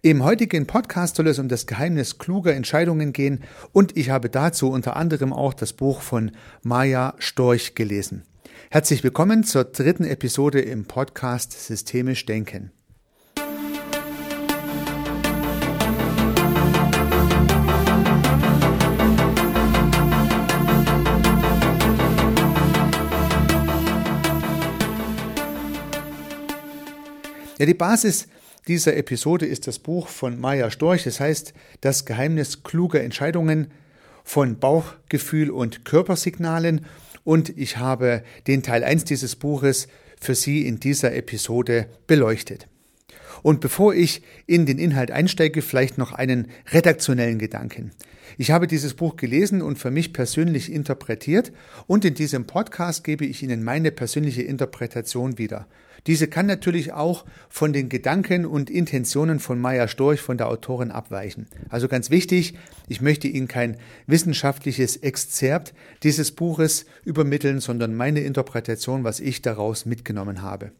Im heutigen Podcast soll es um das Geheimnis kluger Entscheidungen gehen und ich habe dazu unter anderem auch das Buch von Maja Storch gelesen. Herzlich willkommen zur dritten Episode im Podcast Systemisch Denken. Ja, die Basis dieser Episode ist das Buch von Maya Storch. Das heißt, das Geheimnis kluger Entscheidungen von Bauchgefühl und Körpersignalen. Und ich habe den Teil 1 dieses Buches für Sie in dieser Episode beleuchtet. Und bevor ich in den Inhalt einsteige, vielleicht noch einen redaktionellen Gedanken. Ich habe dieses Buch gelesen und für mich persönlich interpretiert und in diesem Podcast gebe ich Ihnen meine persönliche Interpretation wieder. Diese kann natürlich auch von den Gedanken und Intentionen von Maya Storch, von der Autorin, abweichen. Also ganz wichtig, ich möchte Ihnen kein wissenschaftliches Exzerpt dieses Buches übermitteln, sondern meine Interpretation, was ich daraus mitgenommen habe.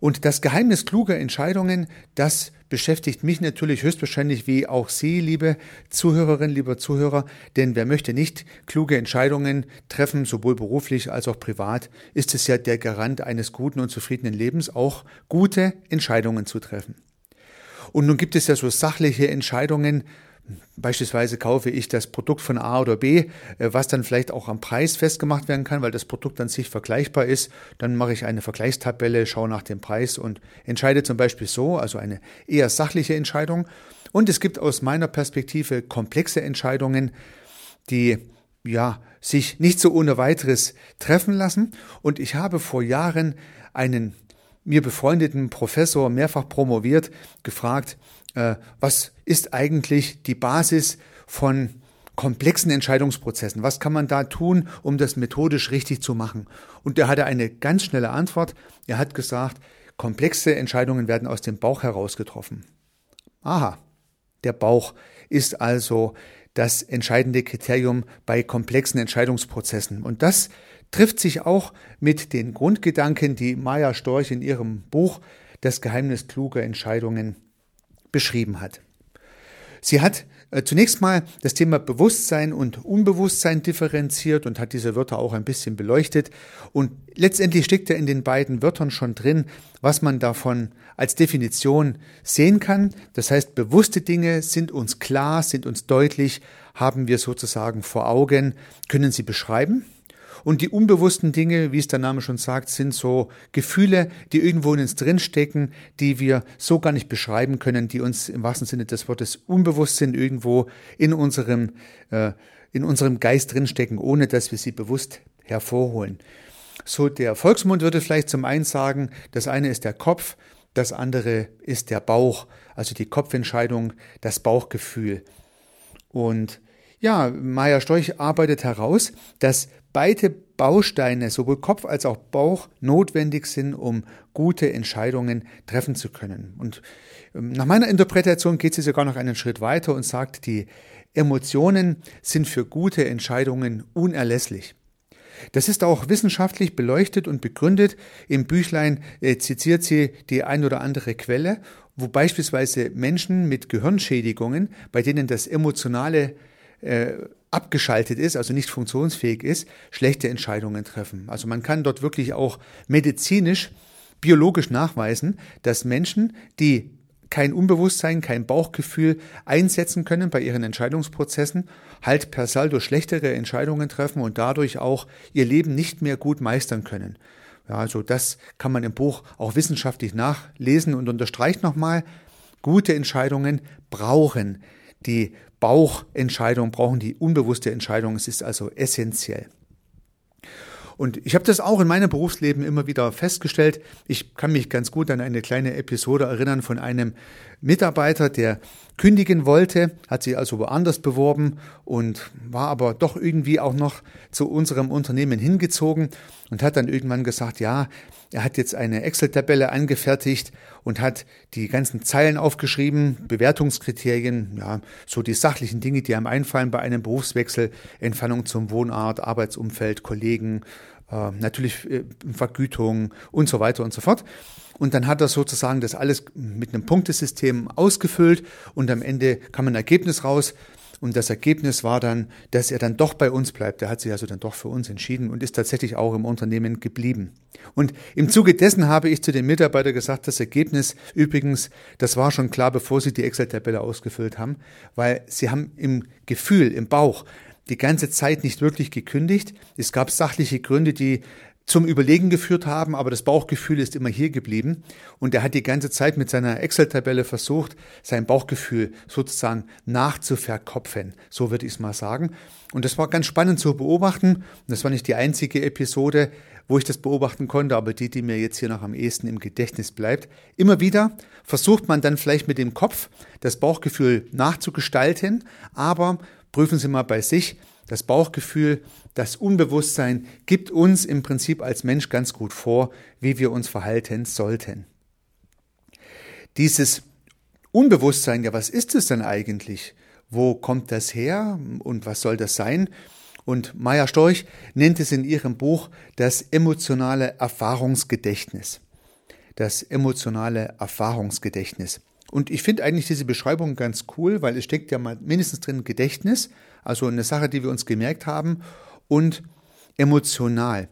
Und das Geheimnis kluger Entscheidungen, das beschäftigt mich natürlich höchstwahrscheinlich wie auch Sie, liebe Zuhörerinnen, lieber Zuhörer, denn wer möchte nicht kluge Entscheidungen treffen, sowohl beruflich als auch privat, ist es ja der Garant eines guten und zufriedenen Lebens, auch gute Entscheidungen zu treffen. Und nun gibt es ja so sachliche Entscheidungen, Beispielsweise kaufe ich das Produkt von A oder B, äh, was dann vielleicht auch am Preis festgemacht werden kann, weil das Produkt an sich vergleichbar ist. Dann mache ich eine Vergleichstabelle, schaue nach dem Preis und entscheide zum Beispiel so, also eine eher sachliche Entscheidung. Und es gibt aus meiner Perspektive komplexe Entscheidungen, die ja sich nicht so ohne weiteres treffen lassen. Und ich habe vor Jahren einen mir befreundeten Professor mehrfach promoviert gefragt, was ist eigentlich die Basis von komplexen Entscheidungsprozessen? Was kann man da tun, um das methodisch richtig zu machen? Und er hatte eine ganz schnelle Antwort. Er hat gesagt, komplexe Entscheidungen werden aus dem Bauch heraus getroffen. Aha, der Bauch ist also das entscheidende Kriterium bei komplexen Entscheidungsprozessen. Und das trifft sich auch mit den Grundgedanken, die Maya Storch in ihrem Buch Das Geheimnis kluger Entscheidungen beschrieben hat. Sie hat äh, zunächst mal das Thema Bewusstsein und Unbewusstsein differenziert und hat diese Wörter auch ein bisschen beleuchtet. Und letztendlich steckt ja in den beiden Wörtern schon drin, was man davon als Definition sehen kann. Das heißt, bewusste Dinge sind uns klar, sind uns deutlich, haben wir sozusagen vor Augen, können sie beschreiben. Und die unbewussten Dinge, wie es der Name schon sagt, sind so Gefühle, die irgendwo in uns drinstecken, die wir so gar nicht beschreiben können, die uns im wahrsten Sinne des Wortes unbewusst sind, irgendwo in unserem, äh, in unserem Geist drinstecken, ohne dass wir sie bewusst hervorholen. So der Volksmund würde vielleicht zum einen sagen, das eine ist der Kopf, das andere ist der Bauch, also die Kopfentscheidung, das Bauchgefühl. Und ja, Maya Storch arbeitet heraus, dass beide Bausteine, sowohl Kopf als auch Bauch, notwendig sind, um gute Entscheidungen treffen zu können. Und ähm, nach meiner Interpretation geht sie sogar noch einen Schritt weiter und sagt, die Emotionen sind für gute Entscheidungen unerlässlich. Das ist auch wissenschaftlich beleuchtet und begründet. Im Büchlein äh, zitiert sie die ein oder andere Quelle, wo beispielsweise Menschen mit Gehirnschädigungen, bei denen das emotionale äh, abgeschaltet ist, also nicht funktionsfähig ist, schlechte Entscheidungen treffen. Also man kann dort wirklich auch medizinisch, biologisch nachweisen, dass Menschen, die kein Unbewusstsein, kein Bauchgefühl einsetzen können bei ihren Entscheidungsprozessen, halt per Saldo schlechtere Entscheidungen treffen und dadurch auch ihr Leben nicht mehr gut meistern können. Ja, also das kann man im Buch auch wissenschaftlich nachlesen und unterstreicht nochmal, gute Entscheidungen brauchen die Bauchentscheidung, brauchen die unbewusste Entscheidung. Es ist also essentiell. Und ich habe das auch in meinem Berufsleben immer wieder festgestellt. Ich kann mich ganz gut an eine kleine Episode erinnern von einem Mitarbeiter, der kündigen wollte, hat sich also woanders beworben und war aber doch irgendwie auch noch zu unserem Unternehmen hingezogen und hat dann irgendwann gesagt, ja, er hat jetzt eine Excel-Tabelle angefertigt und hat die ganzen Zeilen aufgeschrieben, Bewertungskriterien, ja, so die sachlichen Dinge, die einem einfallen bei einem Berufswechsel, Entfernung zum Wohnort, Arbeitsumfeld, Kollegen, äh, natürlich Vergütung und so weiter und so fort. Und dann hat er sozusagen das alles mit einem Punktesystem ausgefüllt und am Ende kam ein Ergebnis raus. Und das Ergebnis war dann, dass er dann doch bei uns bleibt. Er hat sich also dann doch für uns entschieden und ist tatsächlich auch im Unternehmen geblieben. Und im Zuge dessen habe ich zu den Mitarbeitern gesagt, das Ergebnis übrigens, das war schon klar, bevor sie die Excel-Tabelle ausgefüllt haben, weil sie haben im Gefühl, im Bauch, die ganze Zeit nicht wirklich gekündigt. Es gab sachliche Gründe, die zum Überlegen geführt haben, aber das Bauchgefühl ist immer hier geblieben. Und er hat die ganze Zeit mit seiner Excel-Tabelle versucht, sein Bauchgefühl sozusagen nachzuverkopfen. So würde ich es mal sagen. Und das war ganz spannend zu beobachten. Das war nicht die einzige Episode, wo ich das beobachten konnte, aber die, die mir jetzt hier noch am ehesten im Gedächtnis bleibt. Immer wieder versucht man dann vielleicht mit dem Kopf das Bauchgefühl nachzugestalten, aber prüfen Sie mal bei sich, das Bauchgefühl, das Unbewusstsein gibt uns im Prinzip als Mensch ganz gut vor, wie wir uns verhalten sollten. Dieses Unbewusstsein, ja, was ist es denn eigentlich? Wo kommt das her und was soll das sein? Und Maya Storch nennt es in ihrem Buch das emotionale Erfahrungsgedächtnis. Das emotionale Erfahrungsgedächtnis. Und ich finde eigentlich diese Beschreibung ganz cool, weil es steckt ja mal mindestens drin Gedächtnis, also eine Sache, die wir uns gemerkt haben, und emotional.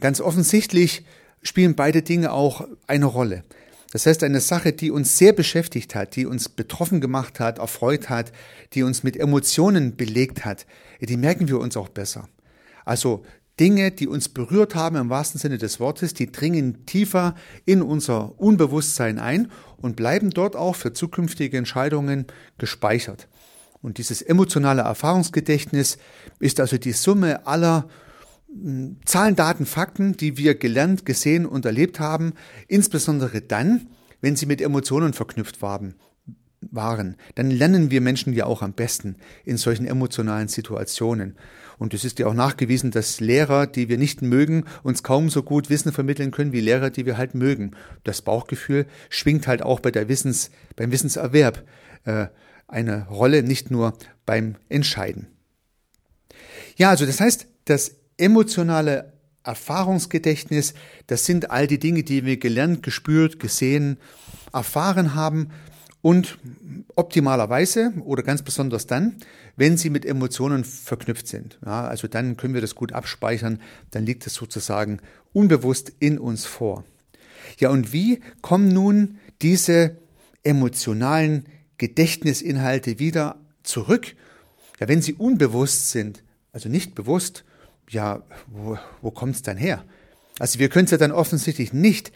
Ganz offensichtlich spielen beide Dinge auch eine Rolle. Das heißt, eine Sache, die uns sehr beschäftigt hat, die uns betroffen gemacht hat, erfreut hat, die uns mit Emotionen belegt hat, die merken wir uns auch besser. Also Dinge, die uns berührt haben im wahrsten Sinne des Wortes, die dringen tiefer in unser Unbewusstsein ein und bleiben dort auch für zukünftige Entscheidungen gespeichert. Und dieses emotionale Erfahrungsgedächtnis ist also die Summe aller hm, Zahlen, Daten, Fakten, die wir gelernt, gesehen und erlebt haben, insbesondere dann, wenn sie mit Emotionen verknüpft waren waren, dann lernen wir Menschen ja auch am besten in solchen emotionalen Situationen. Und es ist ja auch nachgewiesen, dass Lehrer, die wir nicht mögen, uns kaum so gut Wissen vermitteln können wie Lehrer, die wir halt mögen. Das Bauchgefühl schwingt halt auch bei der Wissens, beim Wissenserwerb äh, eine Rolle, nicht nur beim Entscheiden. Ja, also das heißt, das emotionale Erfahrungsgedächtnis, das sind all die Dinge, die wir gelernt, gespürt, gesehen, erfahren haben, und optimalerweise oder ganz besonders dann, wenn sie mit Emotionen verknüpft sind. Ja, also dann können wir das gut abspeichern, dann liegt es sozusagen unbewusst in uns vor. Ja, und wie kommen nun diese emotionalen Gedächtnisinhalte wieder zurück? Ja, wenn sie unbewusst sind, also nicht bewusst, ja, wo, wo kommt es dann her? Also wir können es ja dann offensichtlich nicht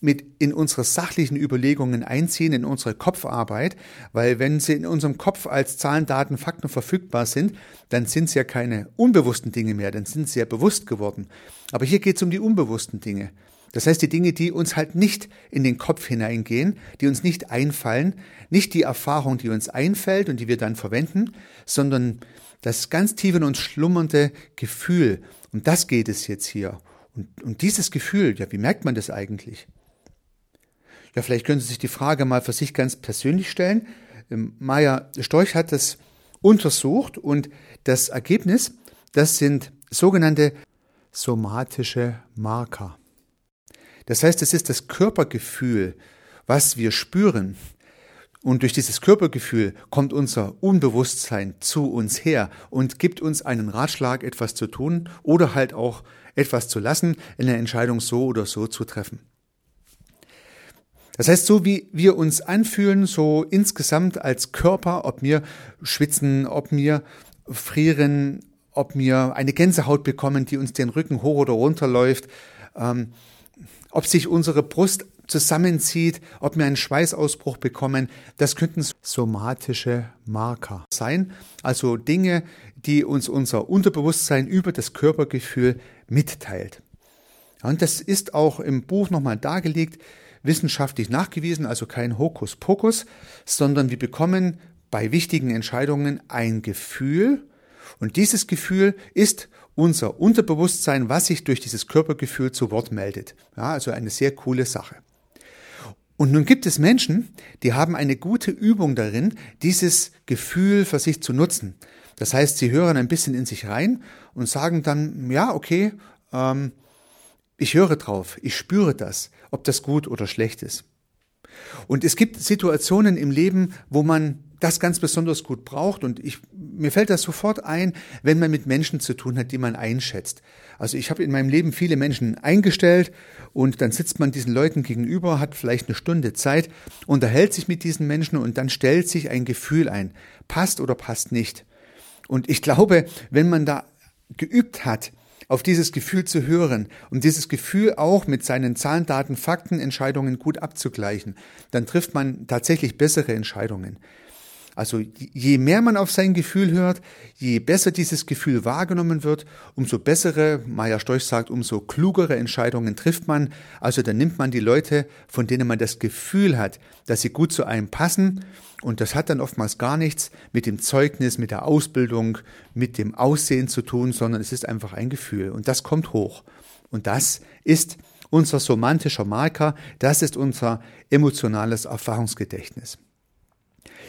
mit in unsere sachlichen Überlegungen einziehen, in unsere Kopfarbeit, weil wenn sie in unserem Kopf als Zahlen, Daten, Fakten verfügbar sind, dann sind es ja keine unbewussten Dinge mehr, dann sind sie ja bewusst geworden. Aber hier geht es um die unbewussten Dinge. Das heißt, die Dinge, die uns halt nicht in den Kopf hineingehen, die uns nicht einfallen, nicht die Erfahrung, die uns einfällt und die wir dann verwenden, sondern das ganz tief in uns schlummernde Gefühl. Um das geht es jetzt hier. Und, und dieses Gefühl, ja, wie merkt man das eigentlich? Ja, vielleicht können Sie sich die Frage mal für sich ganz persönlich stellen. Ähm, Maya Storch hat das untersucht und das Ergebnis, das sind sogenannte somatische Marker. Das heißt, es ist das Körpergefühl, was wir spüren. Und durch dieses Körpergefühl kommt unser Unbewusstsein zu uns her und gibt uns einen Ratschlag, etwas zu tun oder halt auch etwas zu lassen, eine Entscheidung so oder so zu treffen. Das heißt, so wie wir uns anfühlen, so insgesamt als Körper, ob wir schwitzen, ob wir frieren, ob wir eine Gänsehaut bekommen, die uns den Rücken hoch oder runter läuft, ähm, ob sich unsere Brust zusammenzieht, ob wir einen Schweißausbruch bekommen, das könnten somatische Marker sein, also Dinge, die uns unser Unterbewusstsein über das Körpergefühl mitteilt. Und das ist auch im Buch nochmal dargelegt, wissenschaftlich nachgewiesen, also kein Hokuspokus, sondern wir bekommen bei wichtigen Entscheidungen ein Gefühl und dieses Gefühl ist unser Unterbewusstsein, was sich durch dieses Körpergefühl zu Wort meldet. Ja, also eine sehr coole Sache. Und nun gibt es Menschen, die haben eine gute Übung darin, dieses Gefühl für sich zu nutzen. Das heißt, sie hören ein bisschen in sich rein und sagen dann, ja, okay, ähm, ich höre drauf, ich spüre das, ob das gut oder schlecht ist. Und es gibt Situationen im Leben, wo man das ganz besonders gut braucht. Und ich, mir fällt das sofort ein, wenn man mit Menschen zu tun hat, die man einschätzt. Also ich habe in meinem Leben viele Menschen eingestellt und dann sitzt man diesen Leuten gegenüber, hat vielleicht eine Stunde Zeit, unterhält sich mit diesen Menschen und dann stellt sich ein Gefühl ein. Passt oder passt nicht. Und ich glaube, wenn man da geübt hat, auf dieses Gefühl zu hören und dieses Gefühl auch mit seinen Zahlen, Daten, Fakten, Entscheidungen gut abzugleichen, dann trifft man tatsächlich bessere Entscheidungen. Also je mehr man auf sein Gefühl hört, je besser dieses Gefühl wahrgenommen wird, umso bessere, Maja Storch sagt, umso klugere Entscheidungen trifft man. Also dann nimmt man die Leute, von denen man das Gefühl hat, dass sie gut zu einem passen. Und das hat dann oftmals gar nichts mit dem Zeugnis, mit der Ausbildung, mit dem Aussehen zu tun, sondern es ist einfach ein Gefühl. Und das kommt hoch. Und das ist unser somantischer Marker, das ist unser emotionales Erfahrungsgedächtnis.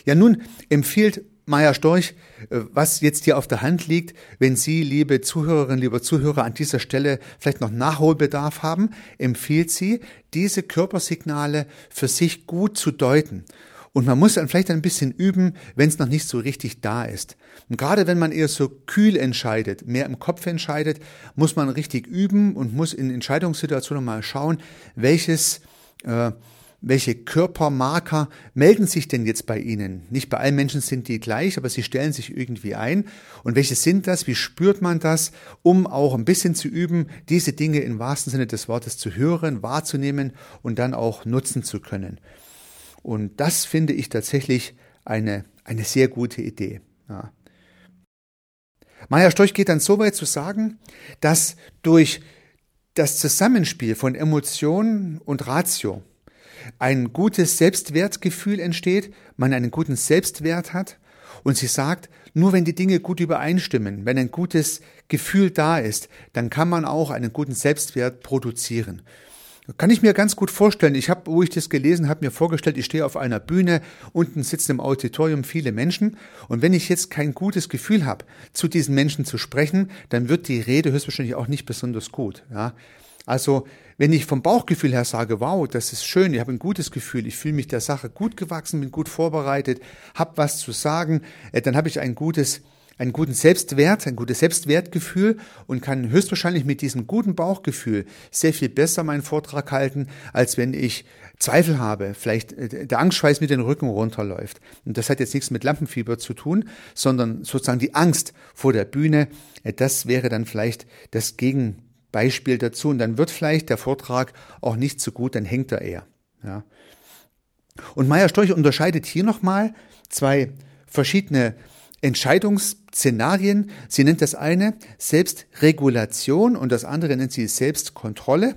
Ja, nun empfiehlt Maya Storch, äh, was jetzt hier auf der Hand liegt, wenn Sie, liebe Zuhörerinnen, lieber Zuhörer, an dieser Stelle vielleicht noch Nachholbedarf haben, empfiehlt sie, diese Körpersignale für sich gut zu deuten. Und man muss dann vielleicht ein bisschen üben, wenn es noch nicht so richtig da ist. Und gerade wenn man eher so kühl entscheidet, mehr im Kopf entscheidet, muss man richtig üben und muss in Entscheidungssituationen mal schauen, welches äh, welche Körpermarker melden sich denn jetzt bei Ihnen? Nicht bei allen Menschen sind die gleich, aber sie stellen sich irgendwie ein. Und welche sind das? Wie spürt man das? Um auch ein bisschen zu üben, diese Dinge im wahrsten Sinne des Wortes zu hören, wahrzunehmen und dann auch nutzen zu können. Und das finde ich tatsächlich eine, eine sehr gute Idee. Ja. Maya Storch geht dann so weit zu sagen, dass durch das Zusammenspiel von Emotion und Ratio ein gutes Selbstwertgefühl entsteht, man einen guten Selbstwert hat. Und sie sagt, nur wenn die Dinge gut übereinstimmen, wenn ein gutes Gefühl da ist, dann kann man auch einen guten Selbstwert produzieren. Kann ich mir ganz gut vorstellen. Ich habe, wo ich das gelesen habe, mir vorgestellt, ich stehe auf einer Bühne, unten sitzen im Auditorium viele Menschen und wenn ich jetzt kein gutes Gefühl habe, zu diesen Menschen zu sprechen, dann wird die Rede höchstwahrscheinlich auch nicht besonders gut. Ja? Also wenn ich vom Bauchgefühl her sage, wow, das ist schön, ich habe ein gutes Gefühl, ich fühle mich der Sache gut gewachsen, bin gut vorbereitet, habe was zu sagen, äh, dann habe ich ein gutes einen guten Selbstwert, ein gutes Selbstwertgefühl und kann höchstwahrscheinlich mit diesem guten Bauchgefühl sehr viel besser meinen Vortrag halten, als wenn ich Zweifel habe, vielleicht äh, der Angstschweiß mit den Rücken runterläuft. Und das hat jetzt nichts mit Lampenfieber zu tun, sondern sozusagen die Angst vor der Bühne, äh, das wäre dann vielleicht das Gegen Beispiel dazu und dann wird vielleicht der Vortrag auch nicht so gut, dann hängt er eher. Ja. Und Meier Storch unterscheidet hier nochmal zwei verschiedene Entscheidungsszenarien. Sie nennt das eine Selbstregulation und das andere nennt sie Selbstkontrolle.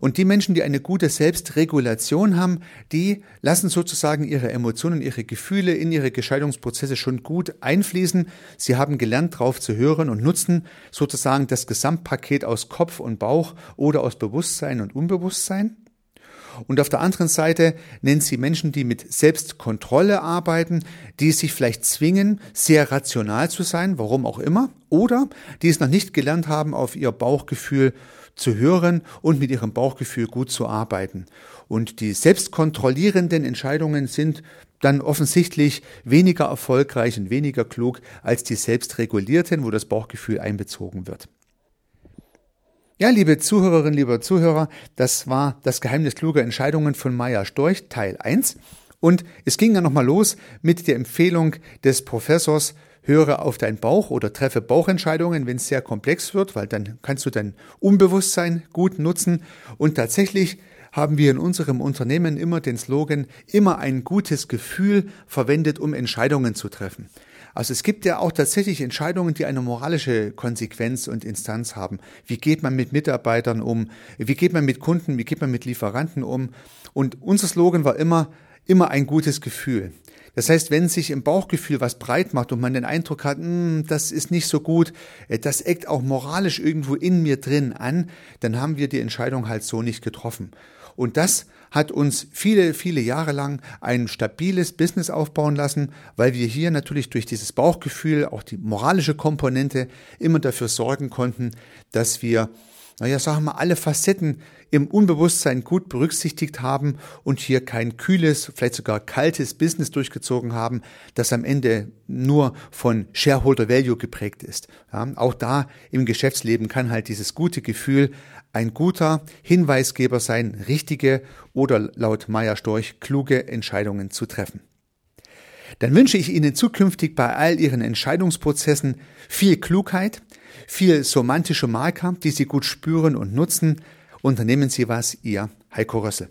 Und die Menschen, die eine gute Selbstregulation haben, die lassen sozusagen ihre Emotionen, ihre Gefühle in ihre Gescheidungsprozesse schon gut einfließen. Sie haben gelernt, darauf zu hören und nutzen sozusagen das Gesamtpaket aus Kopf und Bauch oder aus Bewusstsein und Unbewusstsein. Und auf der anderen Seite nennt sie Menschen, die mit Selbstkontrolle arbeiten, die sich vielleicht zwingen, sehr rational zu sein, warum auch immer, oder die es noch nicht gelernt haben, auf ihr Bauchgefühl zu hören und mit ihrem Bauchgefühl gut zu arbeiten. Und die selbstkontrollierenden Entscheidungen sind dann offensichtlich weniger erfolgreich und weniger klug als die selbstregulierten, wo das Bauchgefühl einbezogen wird. Ja, liebe Zuhörerinnen, lieber Zuhörer, das war das Geheimnis kluger Entscheidungen von Maya Storch, Teil 1. Und es ging dann nochmal los mit der Empfehlung des Professors höre auf deinen Bauch oder treffe Bauchentscheidungen, wenn es sehr komplex wird, weil dann kannst du dein Unbewusstsein gut nutzen. Und tatsächlich haben wir in unserem Unternehmen immer den Slogan, immer ein gutes Gefühl verwendet, um Entscheidungen zu treffen. Also es gibt ja auch tatsächlich Entscheidungen, die eine moralische Konsequenz und Instanz haben. Wie geht man mit Mitarbeitern um? Wie geht man mit Kunden? Wie geht man mit Lieferanten um? Und unser Slogan war immer, immer ein gutes Gefühl. Das heißt, wenn sich im Bauchgefühl was breit macht und man den Eindruck hat, hm, das ist nicht so gut, äh, das eckt auch moralisch irgendwo in mir drin an, dann haben wir die Entscheidung halt so nicht getroffen. Und das hat uns viele, viele Jahre lang ein stabiles Business aufbauen lassen, weil wir hier natürlich durch dieses Bauchgefühl, auch die moralische Komponente, immer dafür sorgen konnten, dass wir naja, sagen wir, alle Facetten im Unbewusstsein gut berücksichtigt haben und hier kein kühles, vielleicht sogar kaltes Business durchgezogen haben, das am Ende nur von Shareholder Value geprägt ist. Ja, auch da im Geschäftsleben kann halt dieses gute Gefühl ein guter Hinweisgeber sein, richtige oder laut Meier Storch kluge Entscheidungen zu treffen. Dann wünsche ich Ihnen zukünftig bei all Ihren Entscheidungsprozessen viel Klugheit, viel somantische Marker, die Sie gut spüren und nutzen. Unternehmen Sie was, Ihr Heiko Rössel.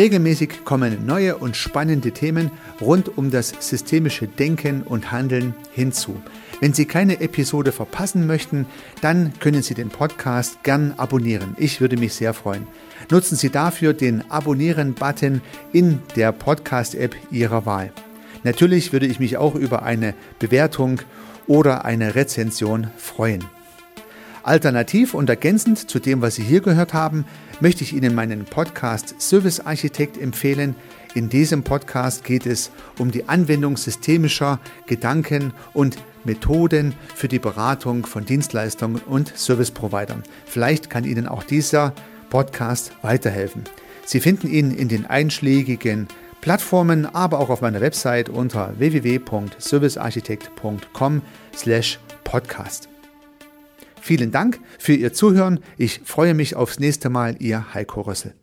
Regelmäßig kommen neue und spannende Themen rund um das systemische Denken und Handeln hinzu. Wenn Sie keine Episode verpassen möchten, dann können Sie den Podcast gern abonnieren. Ich würde mich sehr freuen. Nutzen Sie dafür den Abonnieren-Button in der Podcast-App Ihrer Wahl. Natürlich würde ich mich auch über eine Bewertung oder eine Rezension freuen. Alternativ und ergänzend zu dem, was Sie hier gehört haben, möchte ich Ihnen meinen Podcast Service Architekt empfehlen. In diesem Podcast geht es um die Anwendung systemischer Gedanken und Methoden für die Beratung von Dienstleistungen und Service-Providern. Vielleicht kann Ihnen auch dieser Podcast weiterhelfen. Sie finden ihn in den einschlägigen Plattformen, aber auch auf meiner Website unter www.servicearchitekt.com/podcast. Vielen Dank für Ihr Zuhören. Ich freue mich aufs nächste Mal, Ihr Heiko Rössel.